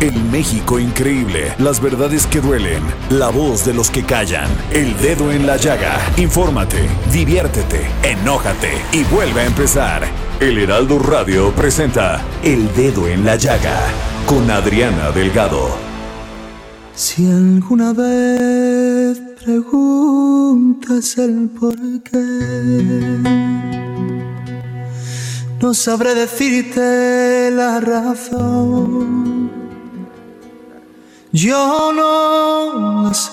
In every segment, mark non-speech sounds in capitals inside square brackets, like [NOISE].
El México increíble, las verdades que duelen, la voz de los que callan, el dedo en la llaga. Infórmate, diviértete, enójate y vuelve a empezar. El Heraldo Radio presenta El Dedo en la Llaga con Adriana Delgado. Si alguna vez preguntas el por qué, no sabré decirte la razón. Yo no sé.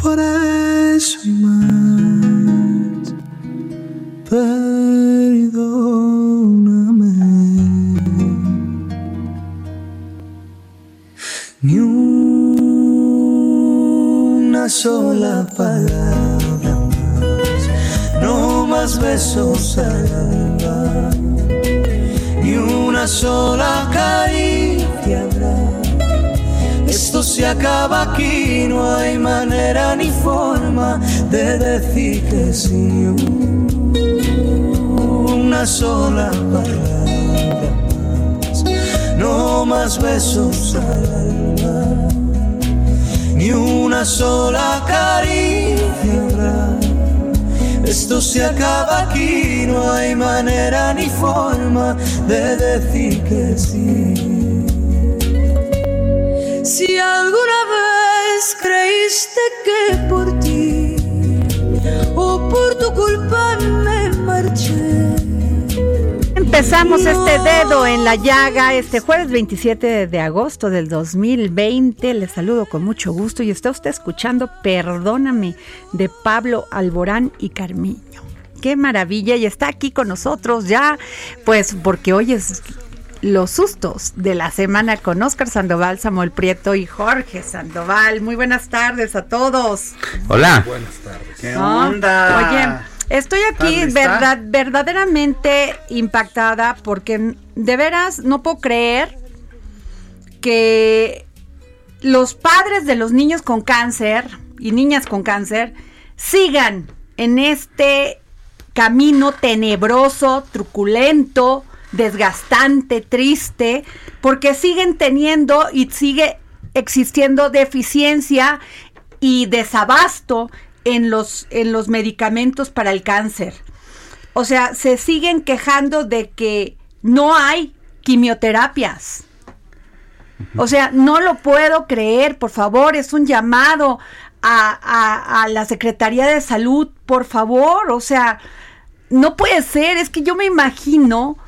Por eso y más, perdóname. Ni una sola palabra más, no más besos al alba, ni sola caricia habrá. Esto se acaba aquí, no hay manera ni forma de decir que sí. Una sola palabra no más besos al alma, ni una sola caricia habrá. Esto se acaba aquí, no hay manera ni forma de decir que sí. Si alguna vez creíste que Empezamos este dedo en la llaga este jueves 27 de agosto del 2020. Les saludo con mucho gusto y está usted escuchando Perdóname de Pablo Alborán y Carmiño. Qué maravilla y está aquí con nosotros ya, pues porque hoy es los sustos de la semana con Oscar Sandoval, Samuel Prieto y Jorge Sandoval. Muy buenas tardes a todos. Hola. Buenas tardes. ¿Qué onda? Oye, estoy aquí verdad, verdaderamente impactada porque de veras no puedo creer que los padres de los niños con cáncer y niñas con cáncer sigan en este camino tenebroso, truculento, desgastante, triste, porque siguen teniendo y sigue existiendo deficiencia y desabasto en los, en los medicamentos para el cáncer. O sea, se siguen quejando de que no hay quimioterapias. O sea, no lo puedo creer, por favor, es un llamado a, a- la Secretaría de Salud, por favor, o sea, no puede ser, es que yo me imagino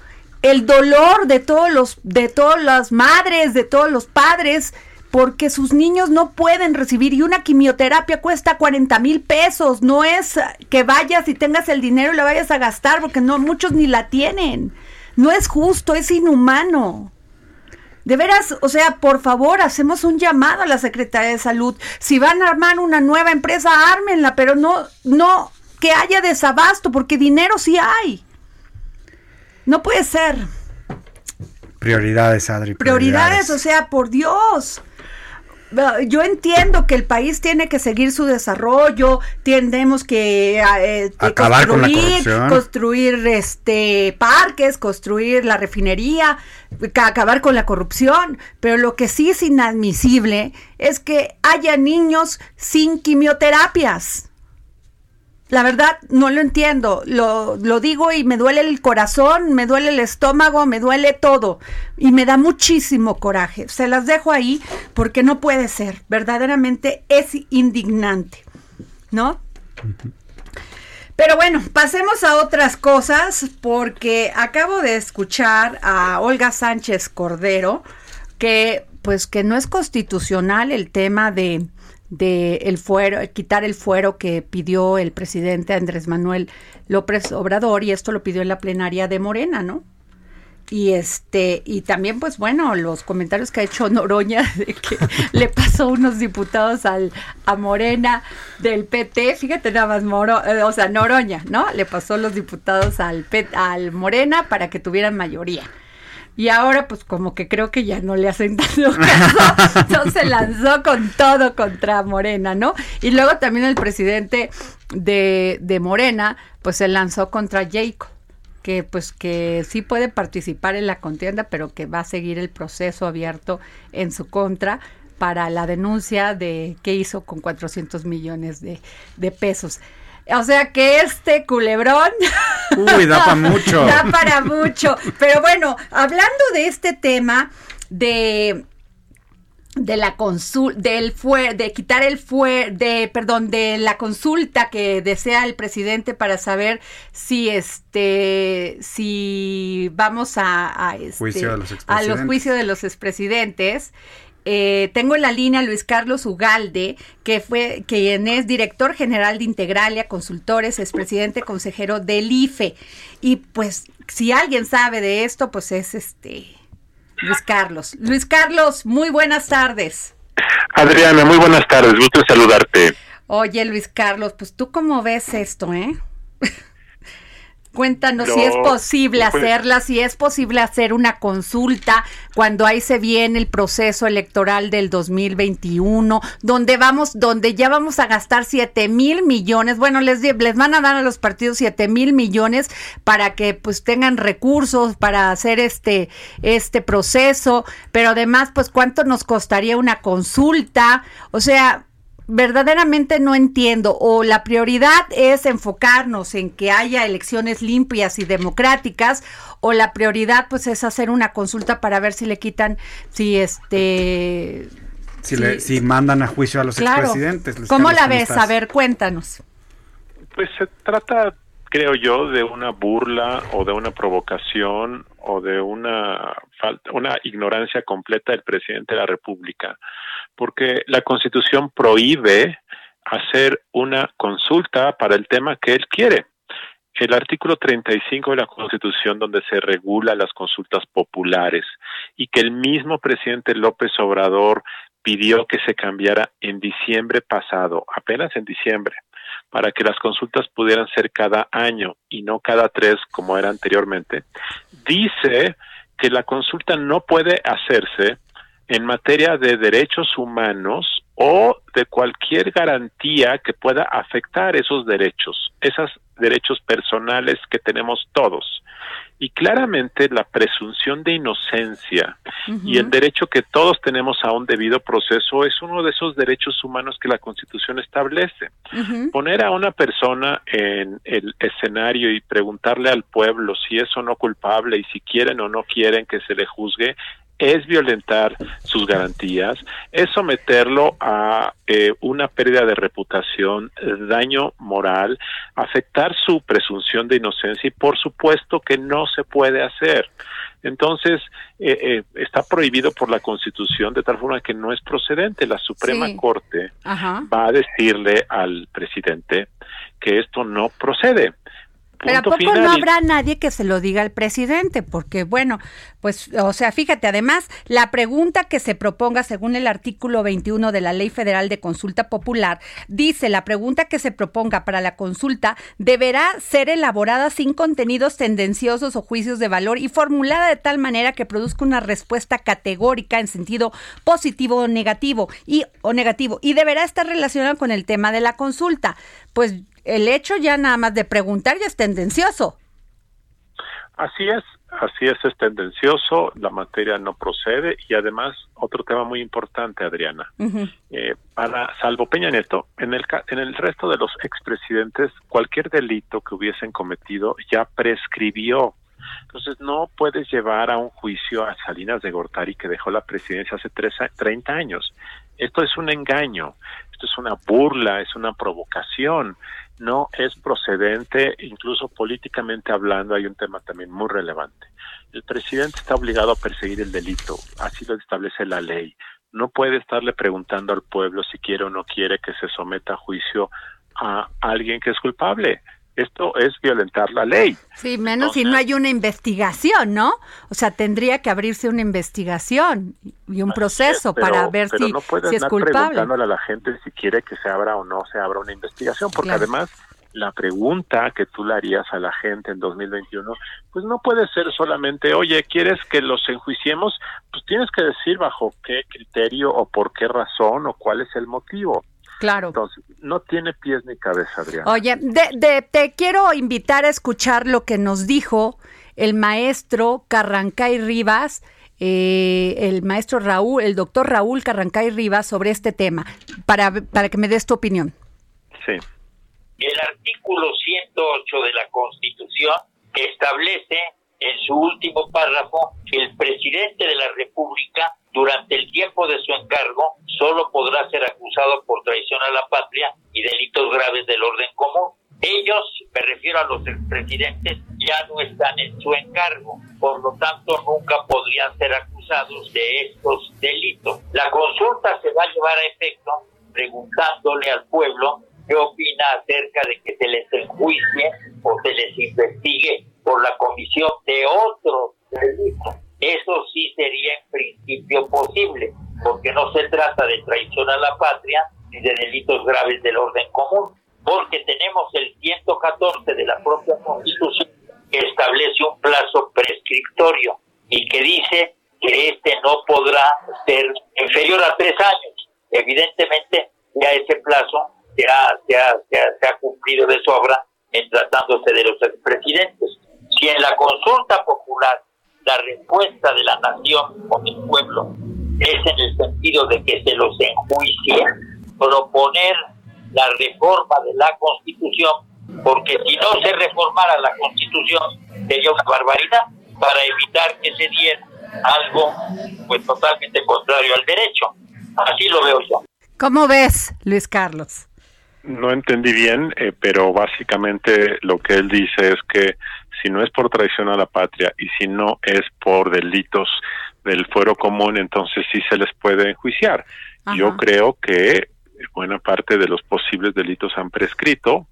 el dolor de todos los, de todas las madres, de todos los padres, porque sus niños no pueden recibir y una quimioterapia cuesta 40 mil pesos, no es que vayas y tengas el dinero y la vayas a gastar, porque no, muchos ni la tienen. No es justo, es inhumano. De veras, o sea, por favor, hacemos un llamado a la Secretaría de Salud. Si van a armar una nueva empresa, ármenla, pero no, no que haya desabasto, porque dinero sí hay. No puede ser. Prioridades, Adri. Prioridades, o sea, por Dios. Yo entiendo que el país tiene que seguir su desarrollo, tenemos que eh, Acabar con la construir, construir este parques, construir la refinería, ca- acabar con la corrupción, pero lo que sí es inadmisible es que haya niños sin quimioterapias. La verdad no lo entiendo, lo, lo, digo y me duele el corazón, me duele el estómago, me duele todo y me da muchísimo coraje. Se las dejo ahí porque no puede ser, verdaderamente es indignante, ¿no? Pero bueno, pasemos a otras cosas porque acabo de escuchar a Olga Sánchez Cordero que pues que no es constitucional el tema de de el fuero, quitar el fuero que pidió el presidente Andrés Manuel López Obrador y esto lo pidió en la plenaria de Morena, ¿no? Y este, y también, pues bueno, los comentarios que ha hecho Noroña [LAUGHS] de que le pasó unos diputados al, a Morena del PT, fíjate nada más, Moro, eh, o sea, Noroña, ¿no? Le pasó los diputados al, al Morena para que tuvieran mayoría. Y ahora, pues como que creo que ya no le hacen [LAUGHS] tanto caso. no se lanzó con todo contra Morena, ¿no? Y luego también el presidente de, de Morena, pues se lanzó contra Jacob que pues que sí puede participar en la contienda, pero que va a seguir el proceso abierto en su contra para la denuncia de qué hizo con 400 millones de, de pesos. O sea que este culebrón. Uy, da para [LAUGHS] mucho. da para mucho. Pero bueno, hablando de este tema de de la consulta del fue de quitar el fue de perdón de la consulta que desea el presidente para saber si este si vamos a a, este, a los juicios de los expresidentes eh, tengo en la línea a Luis Carlos Ugalde, que fue, quien es director general de Integralia Consultores, es presidente consejero del IFE. Y pues, si alguien sabe de esto, pues es este Luis Carlos. Luis Carlos, muy buenas tardes. Adriana, muy buenas tardes, gusto saludarte. Oye, Luis Carlos, pues tú cómo ves esto, ¿eh? Cuéntanos si es posible pues, hacerla, si es posible hacer una consulta cuando ahí se viene el proceso electoral del 2021, donde vamos, donde ya vamos a gastar 7 mil millones. Bueno, les, les van a dar a los partidos 7 mil millones para que pues tengan recursos para hacer este, este proceso, pero además, pues cuánto nos costaría una consulta. O sea, verdaderamente no entiendo o la prioridad es enfocarnos en que haya elecciones limpias y democráticas o la prioridad pues es hacer una consulta para ver si le quitan si este si, le, si mandan a juicio a los expresidentes. ¿Cómo la ves? A ver, cuéntanos. Pues se trata, creo yo, de una burla o de una provocación o de una falta, una ignorancia completa del presidente de la República porque la Constitución prohíbe hacer una consulta para el tema que él quiere. El artículo 35 de la Constitución, donde se regula las consultas populares y que el mismo presidente López Obrador pidió que se cambiara en diciembre pasado, apenas en diciembre, para que las consultas pudieran ser cada año y no cada tres como era anteriormente, dice que la consulta no puede hacerse en materia de derechos humanos o de cualquier garantía que pueda afectar esos derechos, esos derechos personales que tenemos todos. Y claramente la presunción de inocencia y el derecho que todos tenemos a un debido proceso es uno de esos derechos humanos que la Constitución establece. Poner a una persona en el escenario y preguntarle al pueblo si es o no culpable y si quieren o no quieren que se le juzgue es violentar sus garantías, es someterlo a eh, una pérdida de reputación, daño moral, afectar su presunción de inocencia y por supuesto que no se puede hacer. Entonces, eh, eh, está prohibido por la Constitución de tal forma que no es procedente. La Suprema Corte va a decirle al presidente que esto no procede. Pero ¿a poco no habrá nadie que se lo diga al presidente? Porque, bueno, pues, o sea, fíjate, además, la pregunta que se proponga según el artículo 21 de la Ley Federal de Consulta Popular dice, la pregunta que se proponga para la consulta deberá ser elaborada sin contenidos tendenciosos o juicios de valor y formulada de tal manera que produzca una respuesta categórica en sentido positivo o negativo y o negativo y deberá estar relacionada con el tema de la consulta. Pues el hecho ya nada más de preguntar ya es tendencioso. Así es, así es, es tendencioso, la materia no procede y además otro tema muy importante, Adriana, eh, para salvo Peña Nieto, en el en el resto de los expresidentes cualquier delito que hubiesen cometido ya prescribió. Entonces no puedes llevar a un juicio a Salinas de Gortari que dejó la presidencia hace tres, 30 años. Esto es un engaño, esto es una burla, es una provocación no es procedente, incluso políticamente hablando, hay un tema también muy relevante. El presidente está obligado a perseguir el delito, así lo establece la ley. No puede estarle preguntando al pueblo si quiere o no quiere que se someta a juicio a alguien que es culpable. Esto es violentar la ley. Sí, menos si no hay una investigación, ¿no? O sea, tendría que abrirse una investigación y un proceso para ver si, no si es culpable. preguntándole a la gente si quiere que se abra o no se abra una investigación, porque además la pregunta que tú le harías a la gente en 2021, pues no puede ser solamente, oye, ¿quieres que los enjuiciemos? Pues tienes que decir bajo qué criterio o por qué razón o cuál es el motivo. Claro. Entonces, no tiene pies ni cabeza, Adrián. Oye, de, te quiero invitar a escuchar lo que nos dijo el maestro Carrancay Rivas, eh, el maestro Raúl, el doctor Raúl Carrancay Rivas sobre este tema, para, para que me des tu opinión. Sí. El artículo 108 de la Constitución establece en su último párrafo que el presidente de la República durante el tiempo de su encargo solo podrá ser acusado por traición a la patria y delitos graves del orden común. Ellos, me refiero a los expresidentes, ya no están en su encargo, por lo tanto nunca podrían ser acusados de estos delitos. La consulta se va a llevar a efecto preguntándole al pueblo qué opina acerca de que se les enjuicie o se les investigue por la comisión de otros delitos. Eso sí sería en principio posible, porque no se trata de traición a la patria ni de delitos graves del orden común, porque tenemos el 114 de la propia Constitución que establece un plazo prescriptorio y que dice que este no podrá ser inferior a tres años. Evidentemente, ya ese plazo se ha, se ha cumplido de sobra en tratándose de los expresidentes. Si en la consulta popular la respuesta de la nación o del pueblo es en el sentido de que se los enjuicie, proponer la reforma de la Constitución, porque si no se reformara la Constitución sería una barbaridad para evitar que se diera algo pues totalmente contrario al derecho. Así lo veo yo. ¿Cómo ves, Luis Carlos? No entendí bien, eh, pero básicamente lo que él dice es que si no es por traición a la patria y si no es por delitos del fuero común, entonces sí se les puede enjuiciar. Yo creo que buena parte de los posibles delitos han prescrito,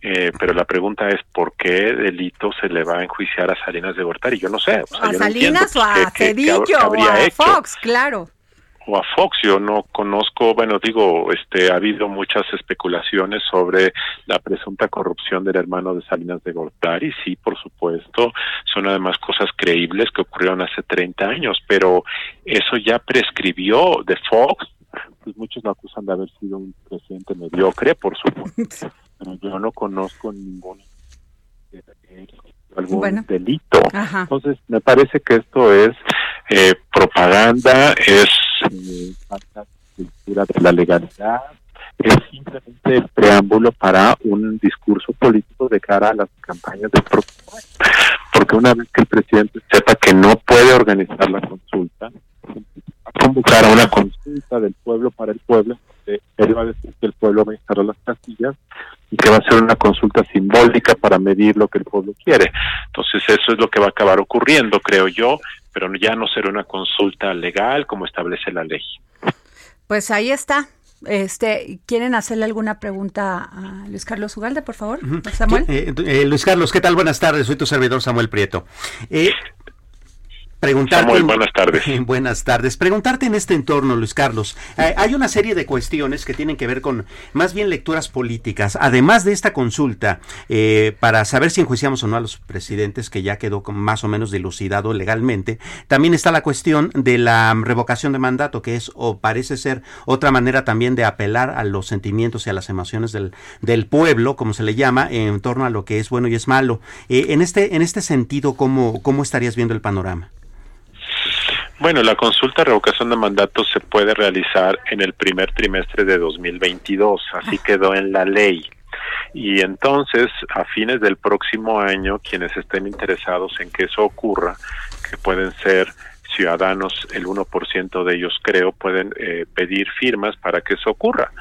eh, pero la pregunta es por qué delito se le va a enjuiciar a Salinas de Gortari. Yo no sé. a Salinas o a Cedillo o a Fox, claro o a Fox. Yo no conozco, bueno, digo, este, ha habido muchas especulaciones sobre la presunta corrupción del hermano de Salinas de Gortari. Sí, por supuesto, son además cosas creíbles que ocurrieron hace 30 años, pero eso ya prescribió de Fox. Pues muchos lo acusan de haber sido un presidente mediocre, por supuesto. [LAUGHS] Pero yo no conozco ningún algún delito. Entonces, me parece que esto es eh, propaganda, es cultura de la legalidad, es simplemente el preámbulo para un discurso político de cara a las campañas del próximo Porque una vez que el presidente sepa que no puede organizar la consulta, va a convocar a una consulta del pueblo para el pueblo, él va a decir que el pueblo va a instalar las castillas y que va a ser una consulta simbólica para medir lo que el pueblo quiere. Entonces eso es lo que va a acabar ocurriendo, creo yo, pero ya no será una consulta legal como establece la ley. Pues ahí está. Este, ¿Quieren hacerle alguna pregunta a Luis Carlos Ugalde, por favor? Samuel. Eh, eh, Luis Carlos, ¿qué tal? Buenas tardes, soy tu servidor Samuel Prieto. Eh, Preguntarte, Muy buenas tardes. [LAUGHS] buenas tardes. Preguntarte en este entorno, Luis Carlos. Eh, hay una serie de cuestiones que tienen que ver con más bien lecturas políticas. Además de esta consulta, eh, para saber si enjuiciamos o no a los presidentes, que ya quedó más o menos dilucidado legalmente, también está la cuestión de la revocación de mandato, que es o parece ser otra manera también de apelar a los sentimientos y a las emociones del, del pueblo, como se le llama, en torno a lo que es bueno y es malo. Eh, en, este, en este sentido, ¿cómo, ¿cómo estarías viendo el panorama? Bueno, la consulta de revocación de mandato se puede realizar en el primer trimestre de 2022, así quedó en la ley. Y entonces, a fines del próximo año, quienes estén interesados en que eso ocurra, que pueden ser ciudadanos, el 1% de ellos creo, pueden eh, pedir firmas para que eso ocurra.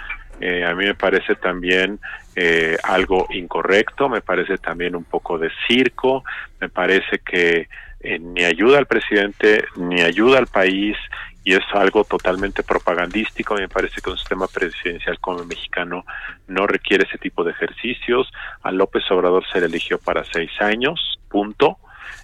Eh, a mí me parece también eh, algo incorrecto, me parece también un poco de circo, me parece que eh, ni ayuda al presidente, ni ayuda al país, y es algo totalmente propagandístico. Me parece que un sistema presidencial como el mexicano no requiere ese tipo de ejercicios. A López Obrador se le eligió para seis años, punto.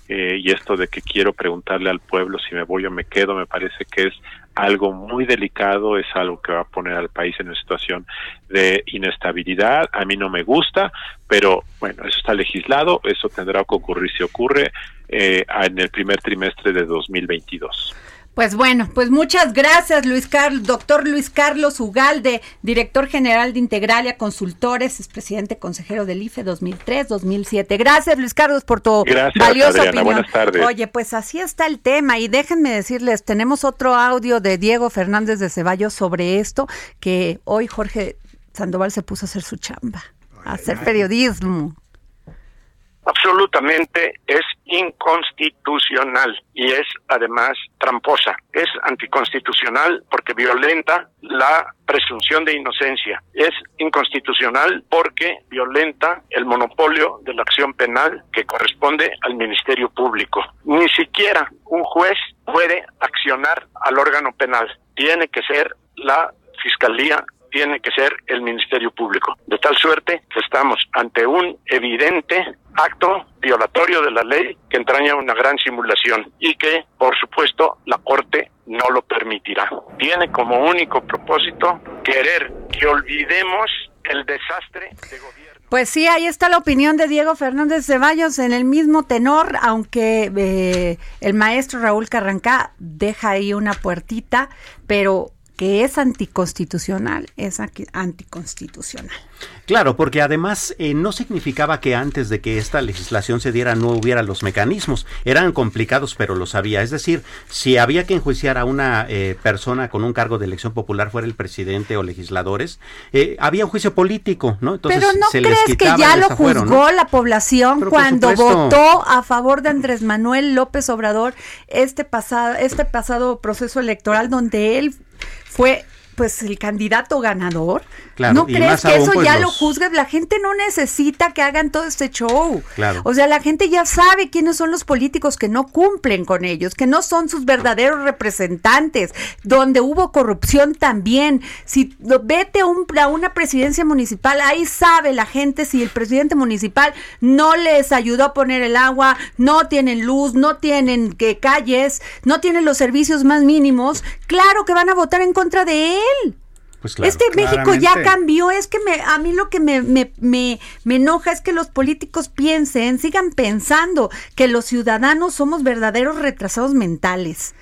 Eh, y esto de que quiero preguntarle al pueblo si me voy o me quedo, me parece que es algo muy delicado, es algo que va a poner al país en una situación de inestabilidad. A mí no me gusta, pero bueno, eso está legislado, eso tendrá que ocurrir si ocurre eh, en el primer trimestre de 2022. Pues bueno, pues muchas gracias, Luis Carlos, doctor Luis Carlos Ugalde, director general de Integralia Consultores, es presidente consejero del IFE 2003-2007. Gracias, Luis Carlos, por tu valiosa opinión. Buenas tardes. Oye, pues así está el tema y déjenme decirles, tenemos otro audio de Diego Fernández de Ceballos sobre esto, que hoy Jorge Sandoval se puso a hacer su chamba, a hacer periodismo absolutamente es inconstitucional y es además tramposa. Es anticonstitucional porque violenta la presunción de inocencia. Es inconstitucional porque violenta el monopolio de la acción penal que corresponde al Ministerio Público. Ni siquiera un juez puede accionar al órgano penal. Tiene que ser la Fiscalía tiene que ser el Ministerio Público. De tal suerte que estamos ante un evidente acto violatorio de la ley que entraña una gran simulación y que, por supuesto, la Corte no lo permitirá. Tiene como único propósito querer que olvidemos el desastre de gobierno. Pues sí, ahí está la opinión de Diego Fernández Ceballos en el mismo tenor, aunque eh, el maestro Raúl Carrancá deja ahí una puertita, pero que es anticonstitucional, es anticonstitucional. Claro, porque además eh, no significaba que antes de que esta legislación se diera no hubiera los mecanismos. Eran complicados, pero lo sabía. Es decir, si había que enjuiciar a una eh, persona con un cargo de elección popular, fuera el presidente o legisladores, eh, había un juicio político, ¿no? Entonces, pero no crees que ya lo juzgó la población cuando votó a favor de Andrés Manuel López Obrador este pasado, este pasado proceso electoral donde él fue pues el candidato ganador. ¿No crees que eso pues, ya lo juzgue? La gente no necesita que hagan todo este show. Claro. O sea, la gente ya sabe quiénes son los políticos que no cumplen con ellos, que no son sus verdaderos representantes, donde hubo corrupción también. Si vete a, un, a una presidencia municipal, ahí sabe la gente si el presidente municipal no les ayudó a poner el agua, no tienen luz, no tienen que calles, no tienen los servicios más mínimos, claro que van a votar en contra de él. Pues claro, este México ya cambió, es que me, a mí lo que me, me, me, me, enoja es que los políticos piensen, sigan pensando que los ciudadanos somos verdaderos retrasados mentales.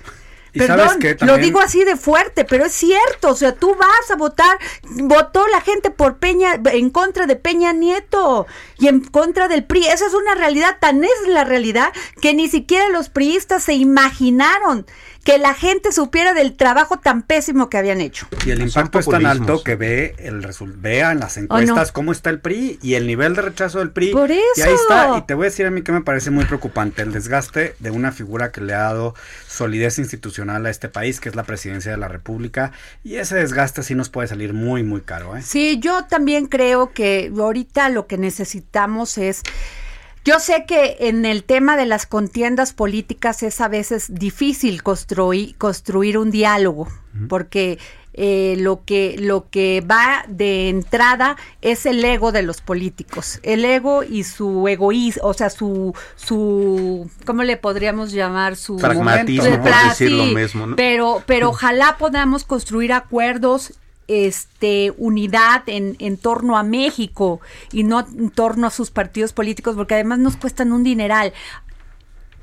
Perdón, lo digo así de fuerte, pero es cierto, o sea, tú vas a votar, votó la gente por Peña, en contra de Peña Nieto y en contra del PRI, esa es una realidad, tan es la realidad que ni siquiera los priistas se imaginaron que la gente supiera del trabajo tan pésimo que habían hecho. Y el impacto es tan alto que ve el vea en las encuestas cómo está el PRI y el nivel de rechazo del PRI. Por eso. Y ahí está. Y te voy a decir a mí que me parece muy preocupante el desgaste de una figura que le ha dado solidez institucional a este país, que es la presidencia de la República. Y ese desgaste sí nos puede salir muy, muy caro. ¿eh? Sí, yo también creo que ahorita lo que necesitamos es Yo sé que en el tema de las contiendas políticas es a veces difícil construir, construir un diálogo, porque eh, lo que lo que va de entrada es el ego de los políticos, el ego y su egoísmo, o sea, su su ¿cómo le podríamos llamar? su pragmatismo, por decir lo mismo, ¿no? Pero pero ojalá podamos construir acuerdos este unidad en, en torno a México y no en torno a sus partidos políticos porque además nos cuestan un dineral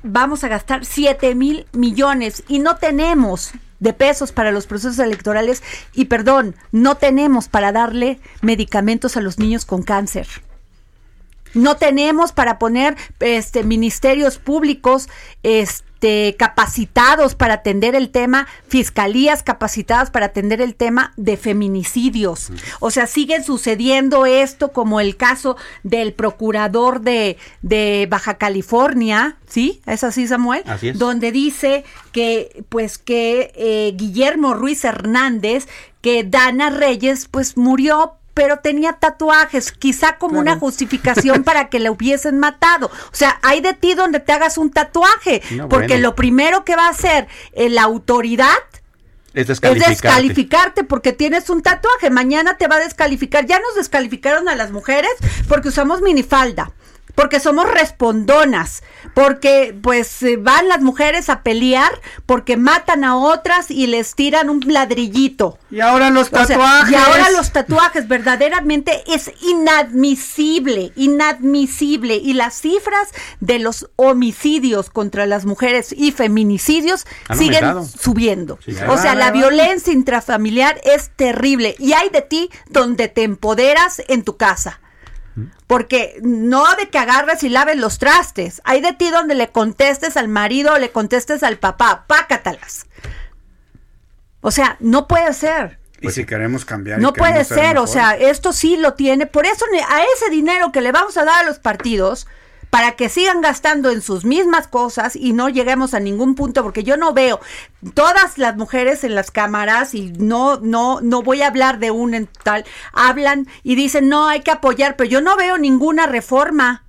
vamos a gastar 7 mil millones y no tenemos de pesos para los procesos electorales y perdón, no tenemos para darle medicamentos a los niños con cáncer. No tenemos para poner este ministerios públicos este capacitados para atender el tema, fiscalías capacitadas para atender el tema de feminicidios. O sea, siguen sucediendo esto como el caso del procurador de, de Baja California, ¿sí? ¿Es así, Samuel? Así es. Donde dice que, pues, que eh, Guillermo Ruiz Hernández, que Dana Reyes, pues, murió pero tenía tatuajes, quizá como una justificación para que le hubiesen matado. O sea, hay de ti donde te hagas un tatuaje, No, porque bueno. lo primero que va a hacer eh, la autoridad Es es descalificarte. descalificarte porque tienes un tatuaje. Mañana te va a descalificar. Ya nos descalificaron a las mujeres porque usamos minifalda. Porque somos respondonas, porque pues eh, van las mujeres a pelear, porque matan a otras y les tiran un ladrillito. Y ahora los O sea, tatuajes. y ahora los tatuajes, verdaderamente es inadmisible, inadmisible. Y las cifras de los homicidios contra las mujeres y feminicidios Han siguen aumentado. subiendo. Sí, o sea, la violencia intrafamiliar es terrible. Y hay de ti donde te empoderas en tu casa. Porque no de que agarres y laves los trastes. Hay de ti donde le contestes al marido o le contestes al papá. Pácatalas. O sea, no puede ser. Y si queremos cambiar. No queremos puede ser, o sea, esto sí lo tiene. Por eso a ese dinero que le vamos a dar a los partidos, para que sigan gastando en sus mismas cosas y no lleguemos a ningún punto, porque yo no veo todas las mujeres en las cámaras y no, no, no voy a hablar de un en tal, hablan y dicen no hay que apoyar, pero yo no veo ninguna reforma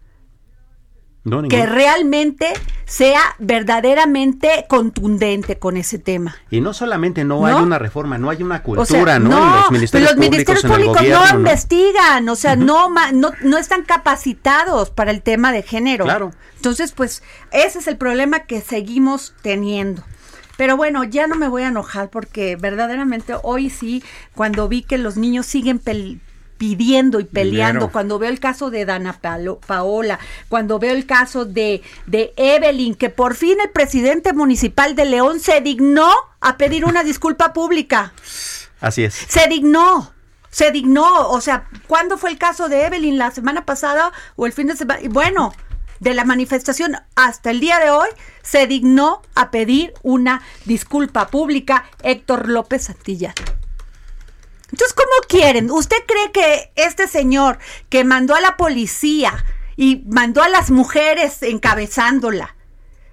No, que realmente sea verdaderamente contundente con ese tema. Y no solamente no, ¿No? hay una reforma, no hay una O cultura, sea, ¿no? En los ministerios los ministerios públicos, gobierno, no investigan, o sea, no, ma- no no están capacitados para el tema de género. Claro. Entonces, pues ese es el problema que seguimos teniendo. Pero bueno, ya no me voy a enojar porque verdaderamente hoy sí, cuando vi que los niños siguen pel- pidiendo y peleando, Dinero. cuando veo el caso de Dana Paola, cuando veo el caso de, de Evelyn, que por fin el presidente municipal de León se dignó a pedir una disculpa pública Así es. se dignó. Se dignó, o sea, ¿cuándo fue el caso de Evelyn? ¿La semana pasada o el fin de semana? Bueno, de la manifestación hasta el día de hoy, se dignó a pedir una disculpa pública Héctor López Santillán. Entonces, ¿cómo quieren? ¿Usted cree que este señor que mandó a la policía y mandó a las mujeres encabezándola,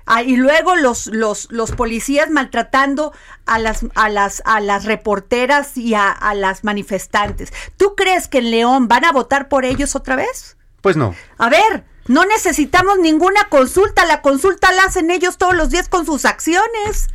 Ah, y luego los, los, los policías maltratando a las, a las, a las reporteras y a, a las manifestantes. ¿Tú crees que en León van a votar por ellos otra vez? Pues no. A ver, no necesitamos ninguna consulta. La consulta la hacen ellos todos los días con sus acciones.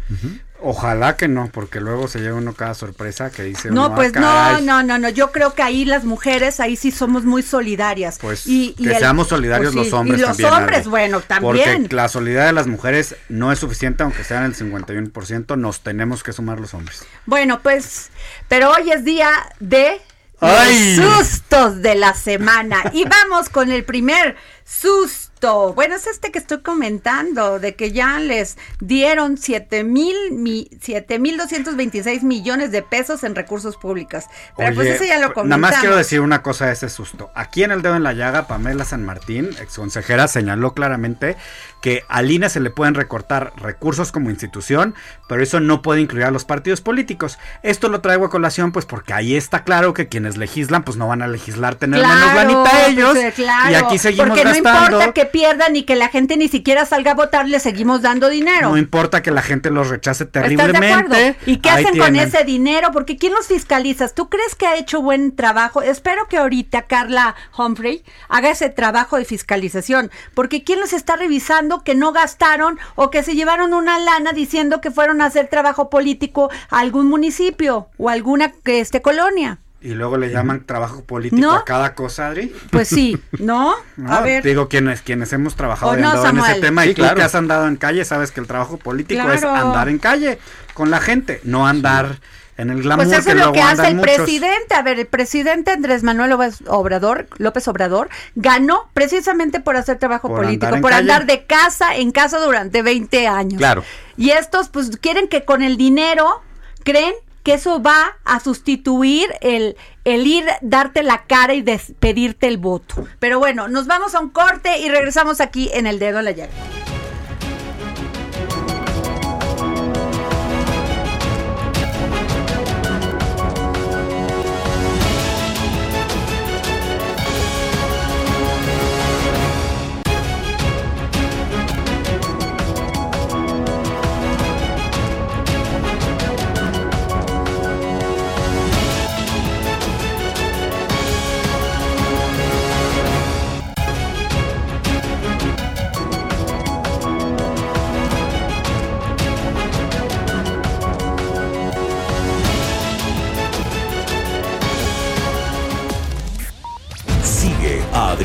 Ojalá que no, porque luego se lleva uno cada sorpresa que dice No, uno, "Ah, pues no, caray". no, no, no. Yo creo que ahí las mujeres, ahí sí somos muy solidarias. Pues Y- y que el- seamos solidarios pues sí, los hombres Y los también. hombres, Ale. bueno, también. Porque la solidaridad de las mujeres no es suficiente, aunque sean el 51%, nos tenemos que sumar los hombres. Bueno, pues, pero hoy es día de ¡Ay! los sustos de la semana. Y vamos con el primer susto. Bueno, es este que estoy comentando, de que ya les dieron 7 mil, mi, 7 mil 226 millones de pesos en recursos públicos. Pero pues ese ya lo comentamos. Nada más quiero decir una cosa de ese susto. Aquí en el dedo en la llaga, Pamela San Martín, exconsejera, señaló claramente que al INE se le pueden recortar recursos como institución, pero eso no puede incluir a los partidos políticos. Esto lo traigo a colación, pues porque ahí está claro que quienes legislan, pues no van a legislar tener Claro, menos lanita ellos. claro, y aquí seguimos porque no gastando. importa que pierdan y que la gente ni siquiera salga a votar, le seguimos dando dinero. No importa que la gente los rechace ¿Estás de terriblemente. ¿Y qué hacen con ese dinero? Porque ¿quién los fiscalizas? ¿Tú crees que ha hecho buen trabajo? Espero que ahorita Carla Humphrey haga ese trabajo de fiscalización. Porque ¿quién los está revisando que no gastaron o que se llevaron una lana diciendo que fueron a hacer trabajo político a algún municipio o a alguna que este, colonia? Y luego le llaman trabajo político ¿No? a cada cosa, Adri. Pues sí, [LAUGHS] ¿no? No, a ver. Digo, quienes, quienes hemos trabajado ¿O y no, andado en ese tema, Sí, y tú claro. que has andado en calle, sabes que el trabajo político es andar en calle con la gente, no andar en el glamour Pues eso que es lo que hace el muchos. presidente. A ver, el presidente Andrés Manuel López Obrador, López Obrador ganó precisamente por hacer trabajo Por político, andar por calle. andar de casa en casa durante 20 años. Claro. Y estos pues quieren que con el dinero creen que eso va a sustituir el, el ir, darte la cara y despedirte el voto. Pero bueno, nos vamos a un corte y regresamos aquí en el dedo en la llaga.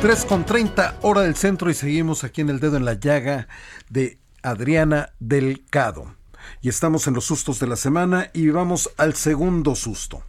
Tres con 30 hora del centro y seguimos aquí en el dedo en la llaga de Adriana Delgado. Y estamos en los sustos de la semana y vamos al segundo susto.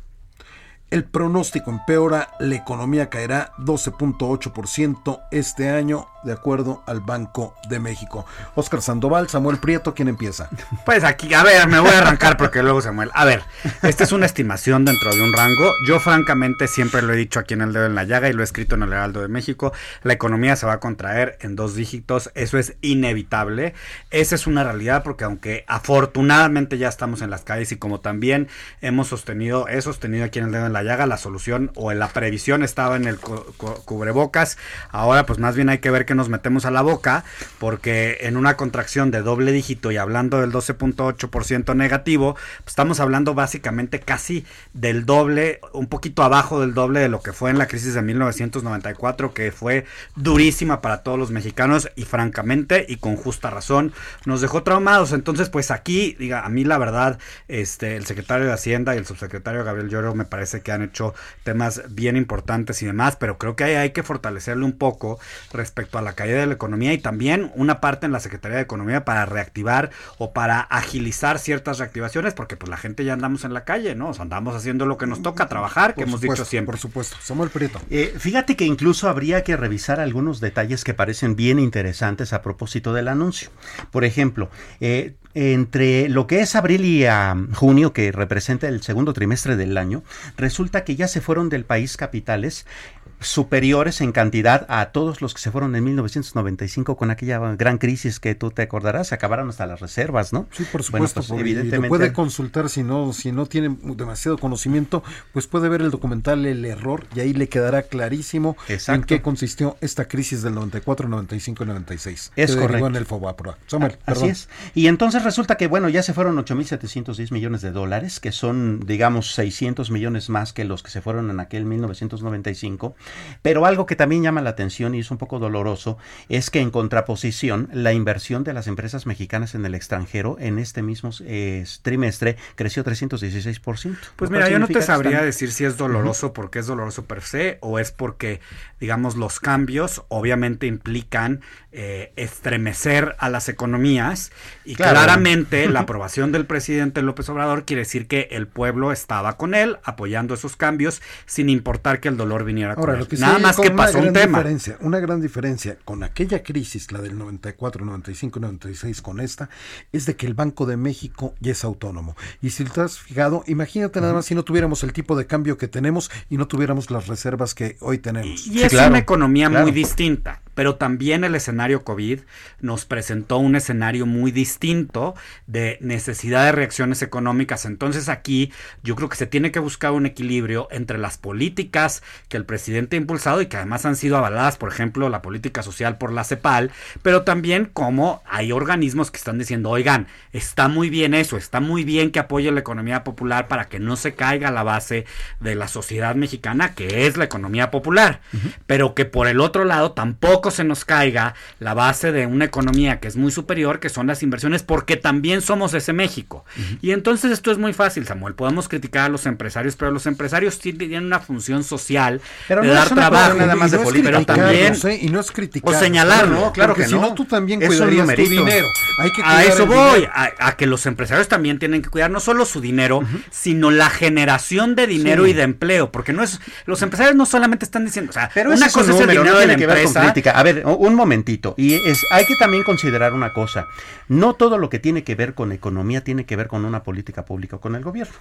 El pronóstico empeora, la economía caerá 12.8% este año, de acuerdo al Banco de México. Oscar Sandoval, Samuel Prieto, ¿quién empieza? Pues aquí, a ver, me voy a arrancar porque luego Samuel. A ver, esta es una estimación dentro de un rango. Yo francamente siempre lo he dicho aquí en el dedo en la llaga y lo he escrito en el Heraldo de México. La economía se va a contraer en dos dígitos. Eso es inevitable. Esa es una realidad porque aunque afortunadamente ya estamos en las calles y como también hemos sostenido, he sostenido aquí en el dedo en la llaga, la solución o la previsión estaba en el cu- cu- cubrebocas. Ahora pues más bien hay que ver que nos metemos a la boca porque en una contracción de doble dígito y hablando del 12.8% negativo, pues estamos hablando básicamente casi del doble, un poquito abajo del doble de lo que fue en la crisis de 1994, que fue durísima para todos los mexicanos y francamente y con justa razón nos dejó traumados. Entonces, pues aquí, diga, a mí la verdad, este, el secretario de Hacienda y el subsecretario Gabriel Lloro me parece que han hecho temas bien importantes y demás, pero creo que hay, hay que fortalecerle un poco respecto a la caída de la economía y también una parte en la Secretaría de Economía para reactivar o para agilizar ciertas reactivaciones, porque pues la gente ya andamos en la calle, ¿no? O sea, andamos haciendo lo que nos toca, trabajar, que hemos dicho siempre. Por supuesto. Samuel Prieto. Eh, fíjate que incluso habría que revisar algunos detalles que parecen bien interesantes a propósito del anuncio. Por ejemplo, eh, entre lo que es abril y junio, que representa el segundo trimestre del año, resulta que ya se fueron del país capitales superiores en cantidad a todos los que se fueron en 1995 con aquella gran crisis que tú te acordarás, se acabaron hasta las reservas, ¿no? Sí, por supuesto, pues, evidentemente. puede consultar si no, si no tiene demasiado conocimiento, pues puede ver el documental El Error y ahí le quedará clarísimo en qué consistió esta crisis del 94, 95 y 96. Es correcto. En el Samuel, Así es. Y entonces resulta que, bueno, ya se fueron 8.710 millones de dólares, que son, digamos, 600 millones más que los que se fueron en aquel 1995. Pero algo que también llama la atención y es un poco doloroso es que en contraposición, la inversión de las empresas mexicanas en el extranjero en este mismo eh, trimestre creció 316%. Pues mira, yo no te sabría decir si es doloroso porque es doloroso per se o es porque, digamos, los cambios obviamente implican eh, estremecer a las economías y claramente la [LAUGHS] aprobación del presidente López Obrador quiere decir que el pueblo estaba con él apoyando esos cambios sin importar que el dolor viniera con él. Nada más que pasó un tema. Una gran diferencia con aquella crisis, la del 94, 95, 96 con esta, es de que el Banco de México ya es autónomo. Y si te has fijado, imagínate nada más si no tuviéramos el tipo de cambio que tenemos y no tuviéramos las reservas que hoy tenemos. Y, es una economía muy distinta pero también el escenario COVID nos presentó un escenario muy distinto de necesidad de reacciones económicas. Entonces aquí yo creo que se tiene que buscar un equilibrio entre las políticas que el presidente impulsado y que además han sido avaladas, por ejemplo, la política social por la CEPAL, pero también como hay organismos que están diciendo, oigan, está muy bien eso, está muy bien que apoye la economía popular para que no se caiga la base de la sociedad mexicana, que es la economía popular, pero que por el otro lado tampoco se nos caiga la base de una economía que es muy superior, que son las inversiones, porque también somos ese México. Y entonces esto es muy fácil, Samuel. Podemos criticar a los empresarios, pero los empresarios tienen una función social pero no dar trabajo, nada más de política, pero también y no es criticar, o señalar, ¿no? Claro que si no, tú también cuidarías tu dinero. Hay que a eso voy, a, que los empresarios también tienen que cuidar no solo su dinero, sino la generación de dinero y de empleo, porque no es los empresarios no solamente están diciendo, o sea, pero una cosa es el dinero de la empresa, a ver, un momentito. Y es, hay que también considerar una cosa. No todo lo que tiene que ver con economía tiene que ver con una política pública o con el gobierno.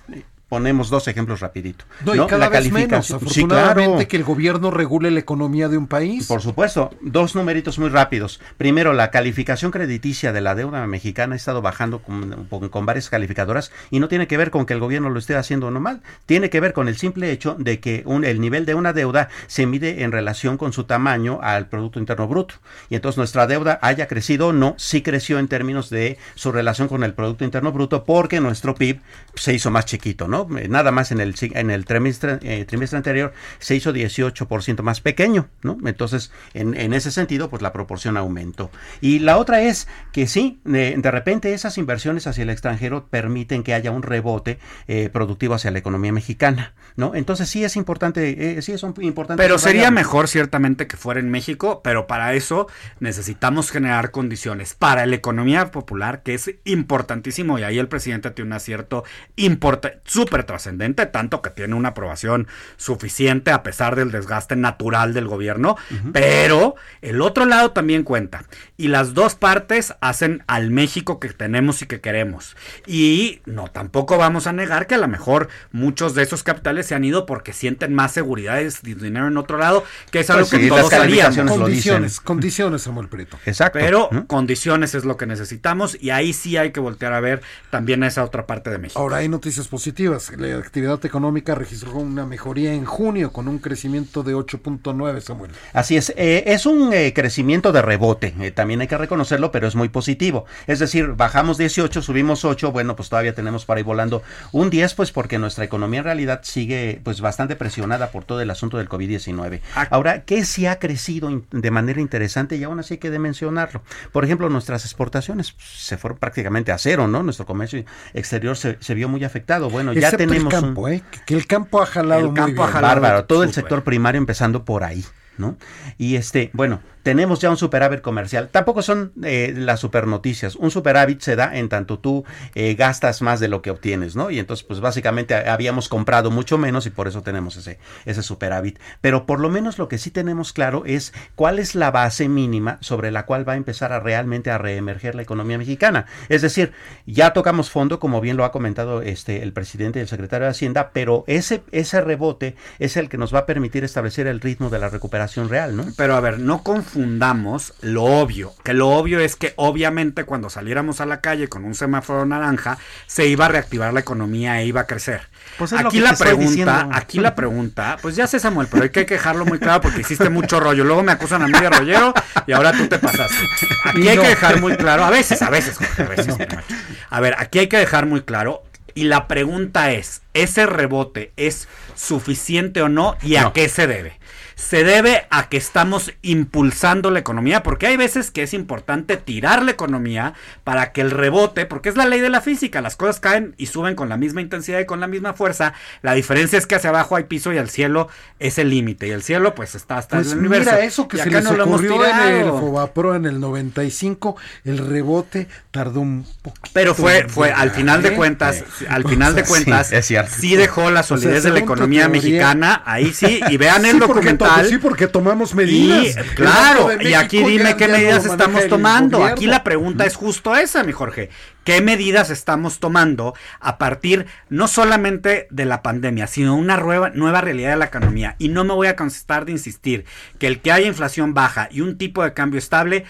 Ponemos dos ejemplos rapidito. No, y cada vez menos, afortunadamente, que el gobierno regule la economía de un país. Por supuesto. Dos numeritos muy rápidos. Primero, la calificación crediticia de la deuda mexicana ha estado bajando con, con varias calificadoras y no tiene que ver con que el gobierno lo esté haciendo no mal. Tiene que ver con el simple hecho de que un, el nivel de una deuda se mide en relación con su tamaño al Producto Interno Bruto y entonces nuestra deuda haya crecido o no, sí creció en términos de su relación con el Producto Interno Bruto porque nuestro PIB se hizo más chiquito, ¿no? Eh, nada más en el, en el trimestre, eh, trimestre anterior se hizo 18% más pequeño, ¿no? Entonces, en, en, ese sentido, pues la proporción aumentó. Y la otra es que sí, de, de repente esas inversiones hacia el extranjero permiten que haya un rebote eh, productivo hacia la economía mexicana, ¿no? Entonces sí es importante, sí es importante. Pero sería mejor ciertamente que fuera en México, pero para eso necesitamos generar condiciones para la economía popular, que es importantísimo, y ahí el presidente tiene un acierto súper trascendente, tanto que tiene una aprobación suficiente a pesar del desgaste natural del gobierno, pero el otro lado también cuenta. Y las dos partes hacen al México que tenemos y que queremos. Y no, tampoco vamos a negar que a lo mejor muchos de esos capitales se han ido porque sienten más seguridad y dinero en otro lado, que es algo pues que todos haríamos. Condiciones, condiciones, Samuel Prieto. Exacto. Pero condiciones es lo que necesitamos y ahí sí hay que voltear a ver también esa otra parte de México. Ahora hay noticias positivas. La actividad económica registró una mejoría en junio con un crecimiento de 8.9, Samuel. Así es. Eh, es un eh, crecimiento de rebote. Eh, también hay que reconocerlo, pero es muy positivo. Es decir, bajamos 18, subimos 8. Bueno, pues todavía tenemos para ir volando un 10, pues porque nuestra economía en realidad sigue pues bastante presionada por todo el asunto del COVID-19. Ahora, ¿qué se ha crecido de manera interesante y aún así hay que de mencionarlo. Por ejemplo, nuestras exportaciones se fueron prácticamente a cero, ¿no? Nuestro comercio exterior se, vio muy afectado. Bueno, ya tenemos el campo, ¿eh? que el campo ha jalado el campo Ha jalado bárbaro, todo el sector primario empezando por ahí. ¿no? Y este, bueno, tenemos ya un superávit comercial. Tampoco son eh, las supernoticias. Un superávit se da en tanto tú eh, gastas más de lo que obtienes, ¿no? Y entonces, pues básicamente habíamos comprado mucho menos y por eso tenemos ese, ese superávit. Pero por lo menos lo que sí tenemos claro es cuál es la base mínima sobre la cual va a empezar a realmente a reemerger la economía mexicana. Es decir, ya tocamos fondo, como bien lo ha comentado este, el presidente y el secretario de Hacienda, pero ese, ese rebote es el que nos va a permitir establecer el ritmo de la recuperación real, ¿no? Pero a ver, no confundamos lo obvio, que lo obvio es que obviamente cuando saliéramos a la calle con un semáforo naranja, se iba a reactivar la economía e iba a crecer. Pues aquí la pregunta, aquí la pregunta, pues ya sé Samuel, pero hay que dejarlo muy claro porque hiciste mucho rollo. Luego me acusan a mí de rollero y ahora tú te pasaste. Aquí hay que dejar muy claro, a veces, a veces, a veces. A ver, aquí hay que dejar muy claro y la pregunta es, ¿ese rebote es suficiente o no y a qué se debe? Se debe a que estamos impulsando la economía, porque hay veces que es importante tirar la economía para que el rebote, porque es la ley de la física, las cosas caen y suben con la misma intensidad y con la misma fuerza. La diferencia es que hacia abajo hay piso y al cielo es el límite, y el cielo pues está hasta pues el universo. Mira, eso que se les ocurrió en el Fobapro en el 95, el rebote tardó un poquito. Pero fue, fue al final de cuentas, al final de cuentas, sí, dejó la solidez de la economía mexicana, ahí sí, y vean [LAUGHS] el documental Sí, porque tomamos medidas. claro, y aquí dime qué medidas estamos tomando. Aquí la pregunta es justo esa, mi Jorge. ¿Qué medidas estamos tomando a partir no solamente de la pandemia, sino una nueva, nueva realidad de la economía? Y no me voy a cansar de insistir que el que haya inflación baja y un tipo de cambio estable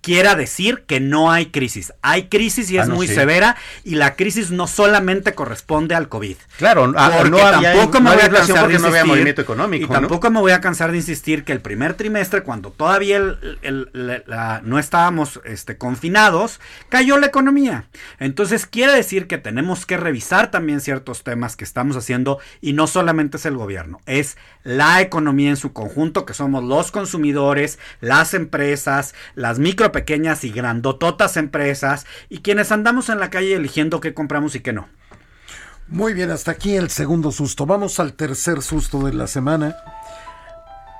quiera decir que no hay crisis. Hay crisis y es ah, muy severa y la crisis no solamente corresponde al COVID. Claro, ah, porque no tampoco me voy a cansar de insistir, movimiento económico, y tampoco me voy a cansar de insistir que el primer trimestre, cuando todavía no estábamos este, confinados, cayó la economía. Entonces quiere decir que tenemos que revisar también ciertos temas que estamos haciendo y no solamente es el gobierno, es la economía en su conjunto, que somos los consumidores, las empresas, las micro pequeñas y grandototas empresas y quienes andamos en la calle eligiendo qué compramos y qué no. Muy bien, hasta aquí el segundo susto. Vamos al tercer susto de la semana.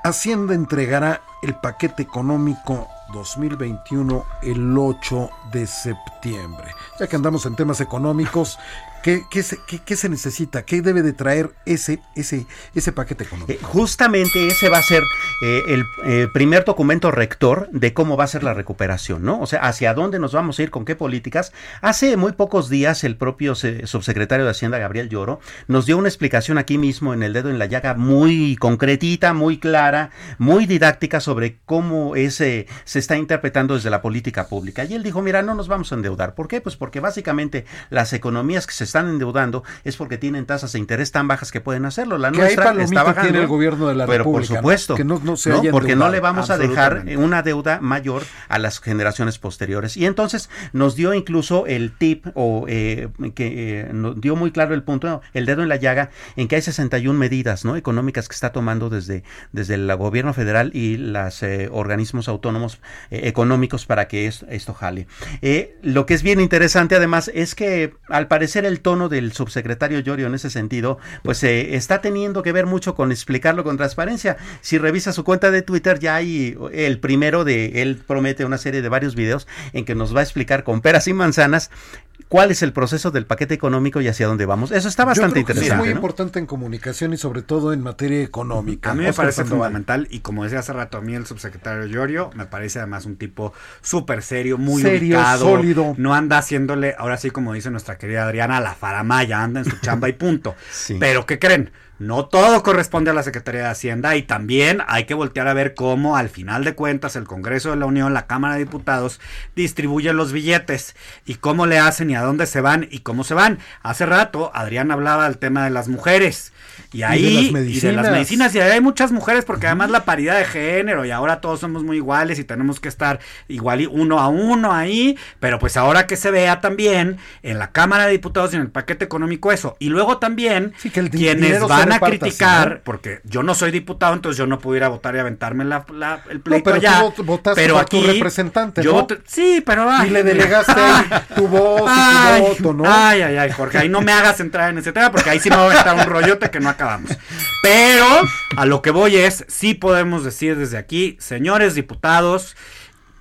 Hacienda entregará el paquete económico 2021 el 8 de septiembre. Ya que andamos en temas económicos, ¿Qué, qué, se, qué, se, necesita? ¿Qué debe de traer ese, ese, ese paquete económico? Eh, justamente ese va a ser eh, el eh, primer documento rector de cómo va a ser la recuperación, ¿no? O sea, hacia dónde nos vamos a ir, con qué políticas. Hace muy pocos días el propio subsecretario de Hacienda, Gabriel Lloro, nos dio una explicación aquí mismo en el dedo en la llaga muy concretita, muy clara, muy didáctica sobre cómo ese se está interpretando desde la política pública. Y él dijo, mira, no nos vamos a endeudar. ¿Por qué? Pues porque básicamente las economías que se están endeudando es porque tienen tasas de interés tan bajas que pueden hacerlo. La nuestra está bajando. Tiene el gobierno de la pero por supuesto, que no, porque no le vamos a dejar una deuda mayor a las generaciones posteriores. Y entonces nos dio incluso el tip o eh, que eh, nos dio muy claro el punto, el dedo en la llaga, en que hay 61 medidas no económicas que está tomando desde, desde el gobierno federal y los eh, organismos autónomos económicos para que esto, esto jale. lo que es bien interesante además es que al parecer el tono del subsecretario Llorio en ese sentido, pues eh, está teniendo que ver mucho con explicarlo con transparencia. Si revisa su cuenta de Twitter, ya hay el primero de, él promete una serie de varios videos en que nos va a explicar con peras y manzanas cuál es el proceso del paquete económico y hacia dónde vamos. Eso está bastante interesante. es muy importante en comunicación y sobre todo en materia económica. A mí me parece fundamental y como decía hace rato a mí el subsecretario Llorio, me parece además un tipo súper serio, muy serio, sólido. No anda haciéndole, ahora sí como dice nuestra querida Adriana, la faramaya, anda en su [LAUGHS] chamba y punto. Pero ¿qué creen? No todo corresponde a la Secretaría de Hacienda y también hay que voltear a ver cómo al final de cuentas el Congreso de la Unión, la Cámara de Diputados, distribuye los billetes y cómo le hacen y a dónde se van y cómo se van. Hace rato Adrián hablaba del tema de las mujeres. Y ahí, y de, las medicinas, y hay muchas mujeres, porque además la paridad de género, y ahora todos somos muy iguales y tenemos que estar igual uno a uno ahí, pero pues ahora que se vea también en la Cámara de Diputados y en el paquete económico eso. Y luego también quienes van a criticar, porque yo no soy diputado, entonces yo no pudiera votar y aventarme la, el pleito no, pero allá. Tú votaste pero aquí, tu representante, yo ¿no? sí, pero... Ay, y le delegaste ahí tu voz y tu voto, ¿no? Ay, ay, ay, Jorge, ahí no me hagas entrar en ese tema, porque ahí sí me va a aventar un rollote que no acabamos. Pero a lo que voy es, sí podemos decir desde aquí, señores diputados,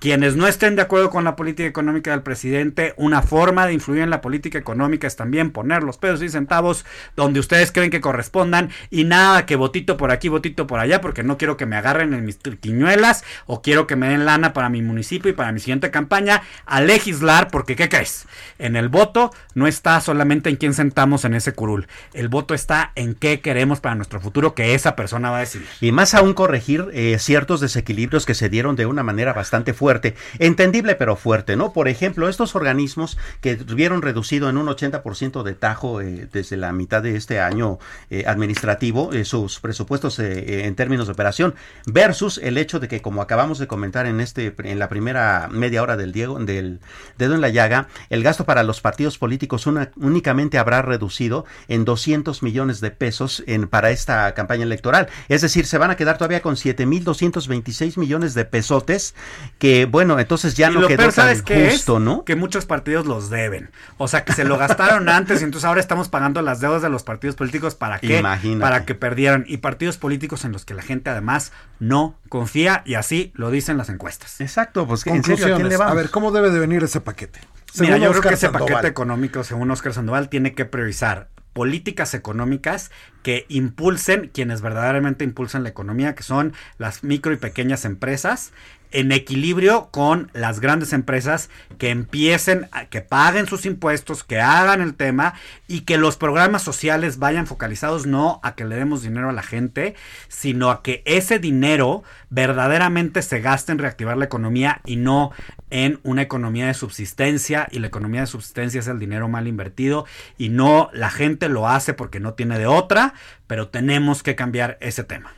quienes no estén de acuerdo con la política económica del presidente, una forma de influir en la política económica es también poner los pesos y centavos donde ustedes creen que correspondan y nada que votito por aquí, votito por allá, porque no quiero que me agarren en mis triquiñuelas o quiero que me den lana para mi municipio y para mi siguiente campaña a legislar, porque ¿qué crees? En el voto no está solamente en quién sentamos en ese curul, el voto está en qué queremos para nuestro futuro que esa persona va a decidir. Y más aún corregir eh, ciertos desequilibrios que se dieron de una manera bastante fuerte fuerte, entendible pero fuerte, ¿no? Por ejemplo, estos organismos que tuvieron reducido en un 80% de tajo eh, desde la mitad de este año eh, administrativo eh, sus presupuestos en términos de operación versus el hecho de que como acabamos de comentar en este en la primera media hora del Diego del dedo en la llaga, el gasto para los partidos políticos únicamente habrá reducido en 200 millones de pesos en para esta campaña electoral, es decir, se van a quedar todavía con 7226 millones de pesotes que bueno, entonces ya no quedó tan justo, ¿no? Que muchos partidos los deben. O sea, que se lo gastaron [LAUGHS] antes y entonces ahora estamos pagando las deudas de los partidos políticos para qué? Para que perdieran y partidos políticos en los que la gente además no confía y así lo dicen las encuestas. Exacto, pues en serio, ¿a, le a ver, ¿cómo debe de venir ese paquete? Mira, yo creo que ese paquete económico, según Oscar Sandoval, tiene que priorizar políticas económicas que impulsen, quienes verdaderamente impulsan la economía, que son las micro y pequeñas empresas, en equilibrio con las grandes empresas que empiecen, a, que paguen sus impuestos, que hagan el tema y que los programas sociales vayan focalizados no a que le demos dinero a la gente, sino a que ese dinero verdaderamente se gaste en reactivar la economía y no en una economía de subsistencia y la economía de subsistencia es el dinero mal invertido y no la gente lo hace porque no tiene de otra, pero tenemos que cambiar ese tema.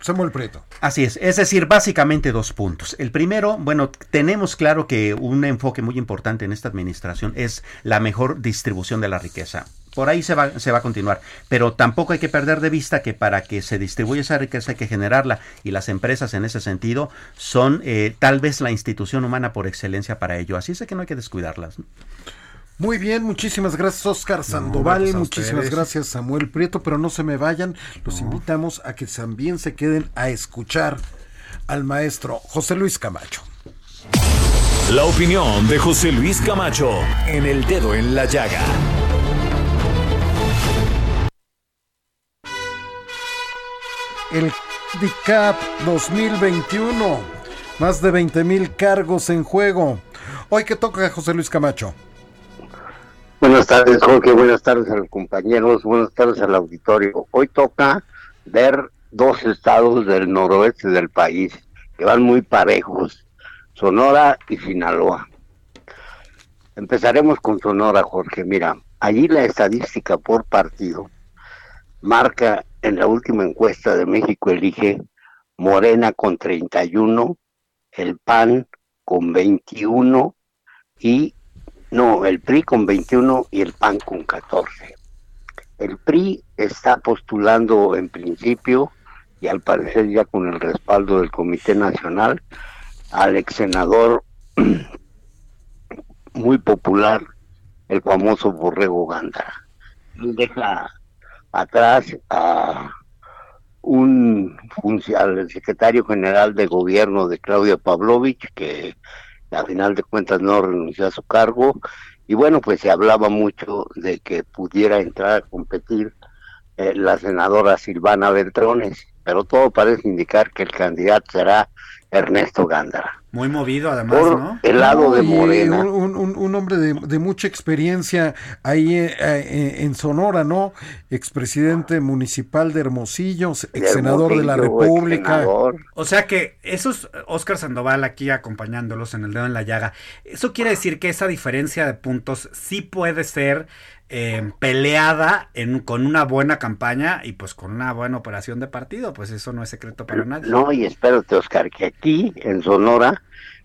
Samuel Prieto. Así es, es decir, básicamente dos puntos. El primero, bueno, tenemos claro que un enfoque muy importante en esta administración es la mejor distribución de la riqueza. Por ahí se va, se va a continuar, pero tampoco hay que perder de vista que para que se distribuya esa riqueza hay que generarla y las empresas en ese sentido son eh, tal vez la institución humana por excelencia para ello. Así es que no hay que descuidarlas. Muy bien, muchísimas gracias Oscar Sandoval, muchísimas gracias Samuel Prieto, pero no se me vayan, los invitamos a que también se queden a escuchar al maestro José Luis Camacho. La opinión de José Luis Camacho en el dedo en la llaga. El DICAP 2021, más de 20 mil cargos en juego. Hoy que toca José Luis Camacho. Buenas tardes, Jorge. Buenas tardes a los compañeros. Buenas tardes al auditorio. Hoy toca ver dos estados del noroeste del país que van muy parejos, Sonora y Sinaloa. Empezaremos con Sonora, Jorge. Mira, allí la estadística por partido marca en la última encuesta de México Elige Morena con 31, el PAN con 21 y no, el PRI con 21 y el PAN con 14. El PRI está postulando en principio, y al parecer ya con el respaldo del Comité Nacional, al ex senador [CLEARS THROAT] muy popular, el famoso Borrego Gándara. Deja atrás a un al secretario general de gobierno de Claudia Pavlovich, que a final de cuentas no renunció a su cargo y bueno, pues se hablaba mucho de que pudiera entrar a competir eh, la senadora Silvana Beltrones, pero todo parece indicar que el candidato será Ernesto Gándara. Muy movido además, ¿no? El lado de Morena. Un, hombre de, mucha experiencia ahí eh, eh, en Sonora, ¿no? Expresidente municipal de Hermosillo, ex senador de la República. O sea que esos, Oscar Sandoval aquí acompañándolos en el dedo en la llaga, eso quiere decir que esa diferencia de puntos sí puede ser eh, peleada en, con una buena campaña y pues con una buena operación de partido, pues eso no es secreto para nadie. No, y espérate, Oscar, que aquí en Sonora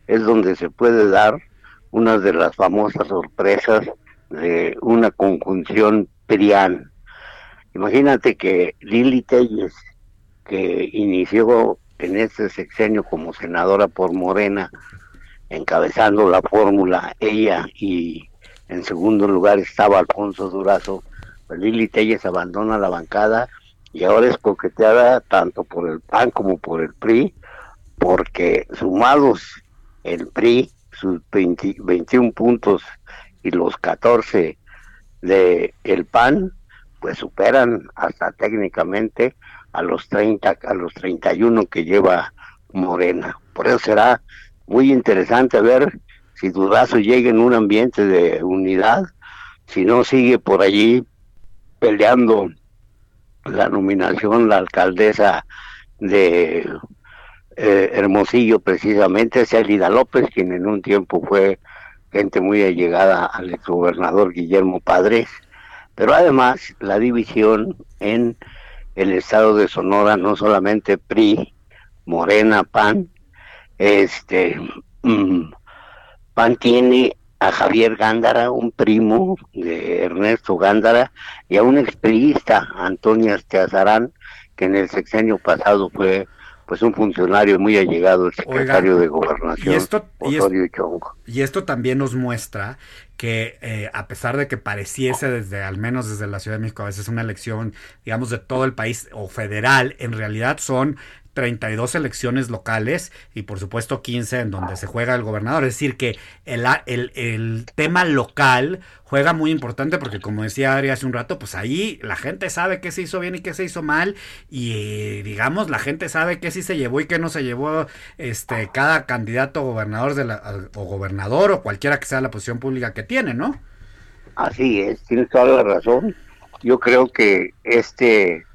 es donde se puede dar una de las famosas sorpresas de una conjunción PRIAN. Imagínate que Lili Telles, que inició en este sexenio como senadora por Morena, encabezando la fórmula, ella y en segundo lugar estaba Alfonso Durazo, Lili Telles abandona la bancada y ahora es coqueteada tanto por el PAN como por el PRI, porque sumados el PRI, sus 21 puntos y los 14 de el PAN, pues superan hasta técnicamente a los 30, a los 31 que lleva Morena. Por eso será muy interesante ver si Durazo llega en un ambiente de unidad, si no sigue por allí peleando la nominación, la alcaldesa de eh, Hermosillo, precisamente, Celida López, quien en un tiempo fue gente muy allegada al exgobernador Guillermo Padres, pero además la división en el estado de Sonora, no solamente PRI, Morena, PAN, este, mm, PAN tiene a Javier Gándara, un primo de Ernesto Gándara, y a un expriista, Antonio Esteazarán, que en el sexenio pasado fue pues un funcionario muy allegado, el secretario de Gobernación, y esto, y esto, también nos muestra que eh, a pesar de que pareciese desde, al menos desde la Ciudad de México, a veces una elección, digamos, de todo el país o federal, en realidad son 32 elecciones locales y por supuesto 15 en donde se juega el gobernador. Es decir, que el, el, el, tema local juega muy importante porque como decía Ari hace un rato, pues ahí la gente sabe qué se hizo bien y qué se hizo mal y digamos la gente sabe qué sí se llevó y qué no se llevó este cada candidato gobernador o gobernador o cualquiera que sea la posición pública que tiene, ¿no? Así es, tienes toda la razón. Yo creo que este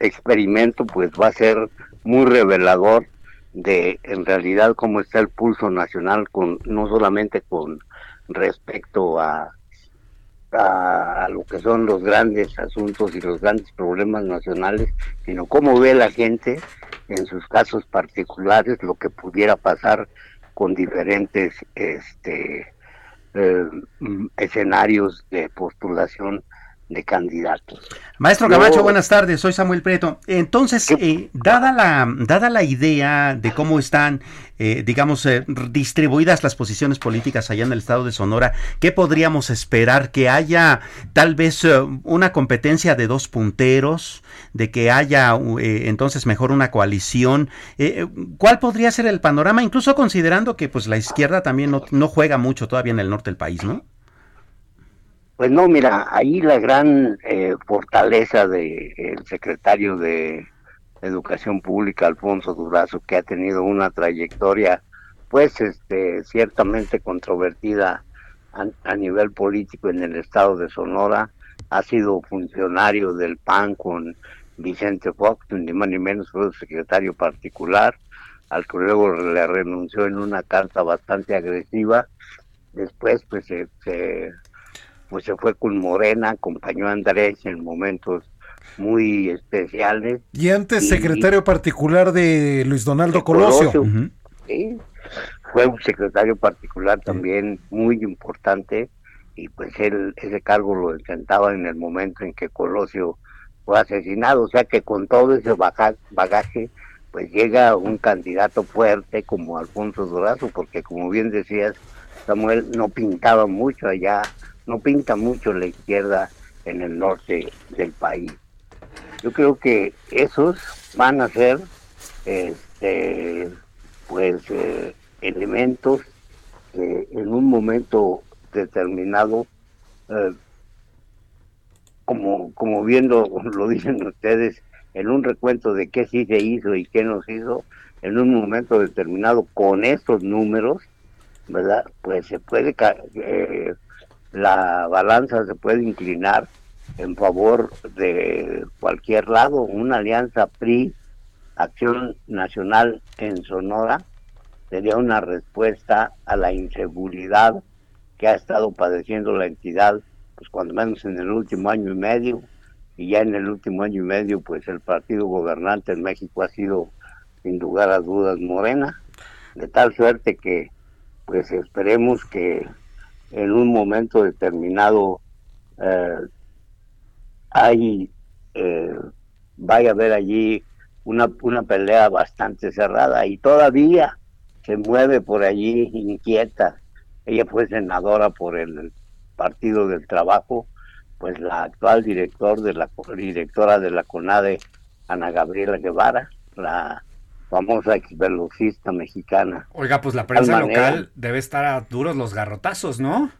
experimento pues va a ser muy revelador de en realidad cómo está el pulso nacional con no solamente con respecto a, a, lo que son los grandes asuntos y los grandes problemas nacionales, sino cómo ve la gente en sus casos particulares lo que pudiera pasar con diferentes este eh, mm, escenarios de postulación de candidatos. Maestro Camacho, buenas tardes, soy Samuel Preto. Entonces, eh, dada, la, dada la idea de cómo están, eh, digamos, eh, distribuidas las posiciones políticas allá en el estado de Sonora, ¿qué podríamos esperar? ¿Que haya tal vez una competencia de dos punteros? ¿De que haya entonces mejor una coalición? ¿Cuál podría ser el panorama? Incluso considerando que pues la izquierda también no, no juega mucho todavía en el norte del país, ¿no? Pues no, mira, ahí la gran eh, fortaleza del secretario de Educación Pública, Alfonso Durazo, que ha tenido una trayectoria, pues, este, ciertamente controvertida a, nivel político en el estado de Sonora, ha sido funcionario del PAN con Vicente Fox, ni más ni menos fue secretario particular, al que luego le renunció en una carta bastante agresiva. Después, pues, se pues se fue con Morena, acompañó a Andrés en momentos muy especiales. Y antes secretario particular de Luis Donaldo Colosio. Sí, fue un secretario particular también muy importante y pues él ese cargo lo ostentaba en el momento en que Colosio fue asesinado, o sea que con todo ese bagaje pues llega un candidato fuerte como Alfonso Durazo, porque como bien decías, Samuel no pintaba mucho allá no pinta mucho la izquierda en el norte del país. Yo creo que esos van a ser este, pues eh, elementos que en un momento determinado eh, como como viendo [LAUGHS] lo dicen ustedes en un recuento de qué sí se hizo y qué no se hizo en un momento determinado con estos números verdad pues se puede eh, la balanza se puede inclinar en favor de cualquier lado, una alianza PRI, Acción Nacional en Sonora, sería una respuesta a la inseguridad que ha estado padeciendo la entidad, pues cuando menos en el último año y medio, y ya en el último año y medio, pues el partido gobernante en México ha sido, sin lugar a dudas, Morena, de tal suerte que, pues esperemos que en un momento determinado eh, hay eh, vaya a haber allí una, una pelea bastante cerrada y todavía se mueve por allí inquieta. Ella fue senadora por el Partido del Trabajo, pues la actual director de la directora de la CONADE, Ana Gabriela Guevara, la famosa exvelocista mexicana. Oiga, pues la prensa local debe estar a duros los garrotazos, ¿no?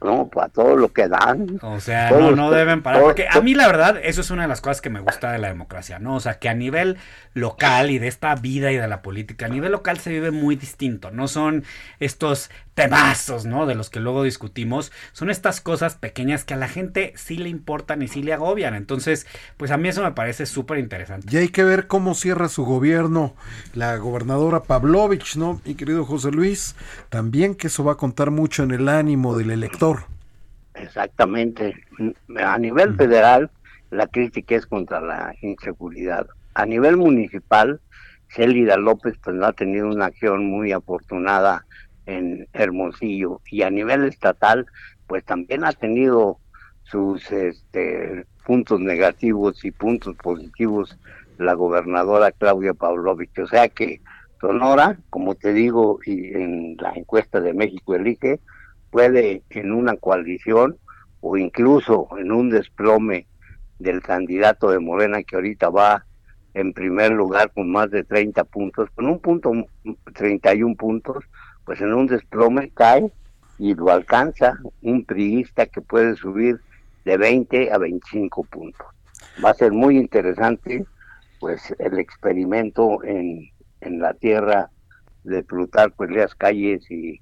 No, para todo lo que dan. O sea, no, no deben parar. porque a mí la verdad, eso es una de las cosas que me gusta de la democracia, ¿no? O sea, que a nivel local y de esta vida y de la política, a nivel local se vive muy distinto. No son estos temazos, ¿no? De los que luego discutimos. Son estas cosas pequeñas que a la gente sí le importan y sí le agobian. Entonces, pues a mí eso me parece súper interesante. Y hay que ver cómo cierra su gobierno la gobernadora Pavlovich, ¿no? Mi querido José Luis, también que eso va a contar mucho en el ánimo del elector. Exactamente. A nivel federal, la crítica es contra la inseguridad. A nivel municipal, Célida López pues no ha tenido una acción muy afortunada en Hermosillo y a nivel estatal pues también ha tenido sus este, puntos negativos y puntos positivos la gobernadora Claudia Pavlovich. O sea que Sonora, como te digo, y en la encuesta de México Elige, puede en una coalición o incluso en un desplome del candidato de Morena que ahorita va en primer lugar con más de 30 puntos, con un punto, 31 puntos, pues en un desplome cae y lo alcanza un priista que puede subir de 20 a 25 puntos. Va a ser muy interesante pues el experimento en, en la tierra de Plutarco Elías Calles y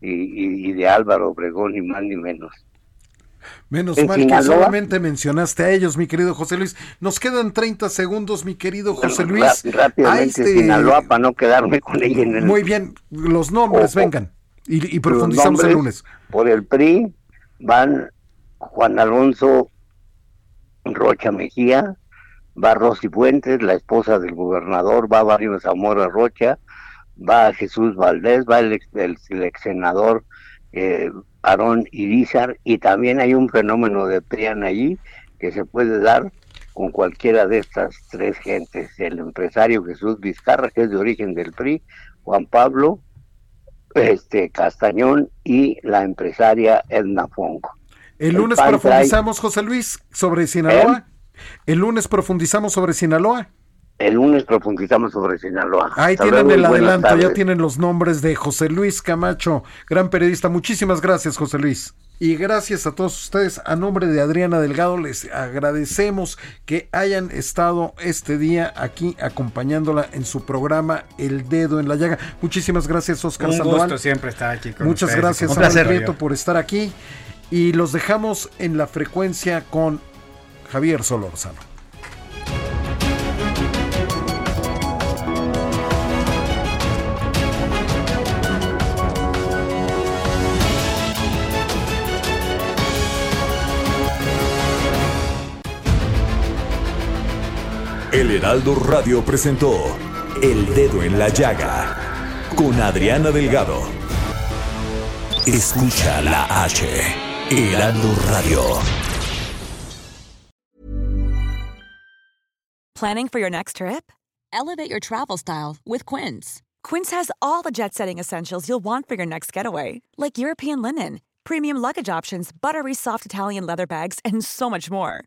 y, de Álvaro Obregón, ni más ni menos. Menos mal que solamente mencionaste a ellos, mi querido José Luis. Nos quedan 30 segundos, mi querido José Luis. rápidamente, este... Sinaloa, para no quedarme con ella en el... Muy bien, los nombres, vengan. Y, profundizamos el lunes. Por el PRI van Juan Alonso Rocha Mejía, va Rosy Fuentes, la esposa del gobernador, va Barrio Zamora Rocha, va Jesús Valdés, va el ex, senador eh, Aarón Irizar, y también hay un fenómeno de PRIAN allí que se puede dar con cualquiera de estas tres gentes, el empresario Jesús Vizcarra, que es de origen del PRI, Juan Pablo este Castañón y la empresaria Edna Fongo. El lunes profundizamos, José Luis, sobre Sinaloa. ¿Eh? El lunes profundizamos sobre Sinaloa. El lunes profundizamos sobre Sinaloa. Ahí tienen el adelanto, ya tienen los nombres de José Luis Camacho, gran periodista. Muchísimas gracias, José Luis. Y gracias a todos ustedes, a nombre de Adriana Delgado, les agradecemos que hayan estado este día aquí acompañándola en su programa El Dedo en la Llaga. Muchísimas gracias, Oscar Un Sandoval. gusto siempre estar aquí con Muchas gracias, Samuel Prieto, por estar aquí. Y los dejamos en la frecuencia con Javier Solórzano. El Heraldo Radio presentó El Dedo en la Llaga con Adriana Delgado. Escucha la H. Heraldo Radio. Planning for your next trip? Elevate your travel style with Quince. Quince has all the jet setting essentials you'll want for your next getaway, like European linen, premium luggage options, buttery soft Italian leather bags, and so much more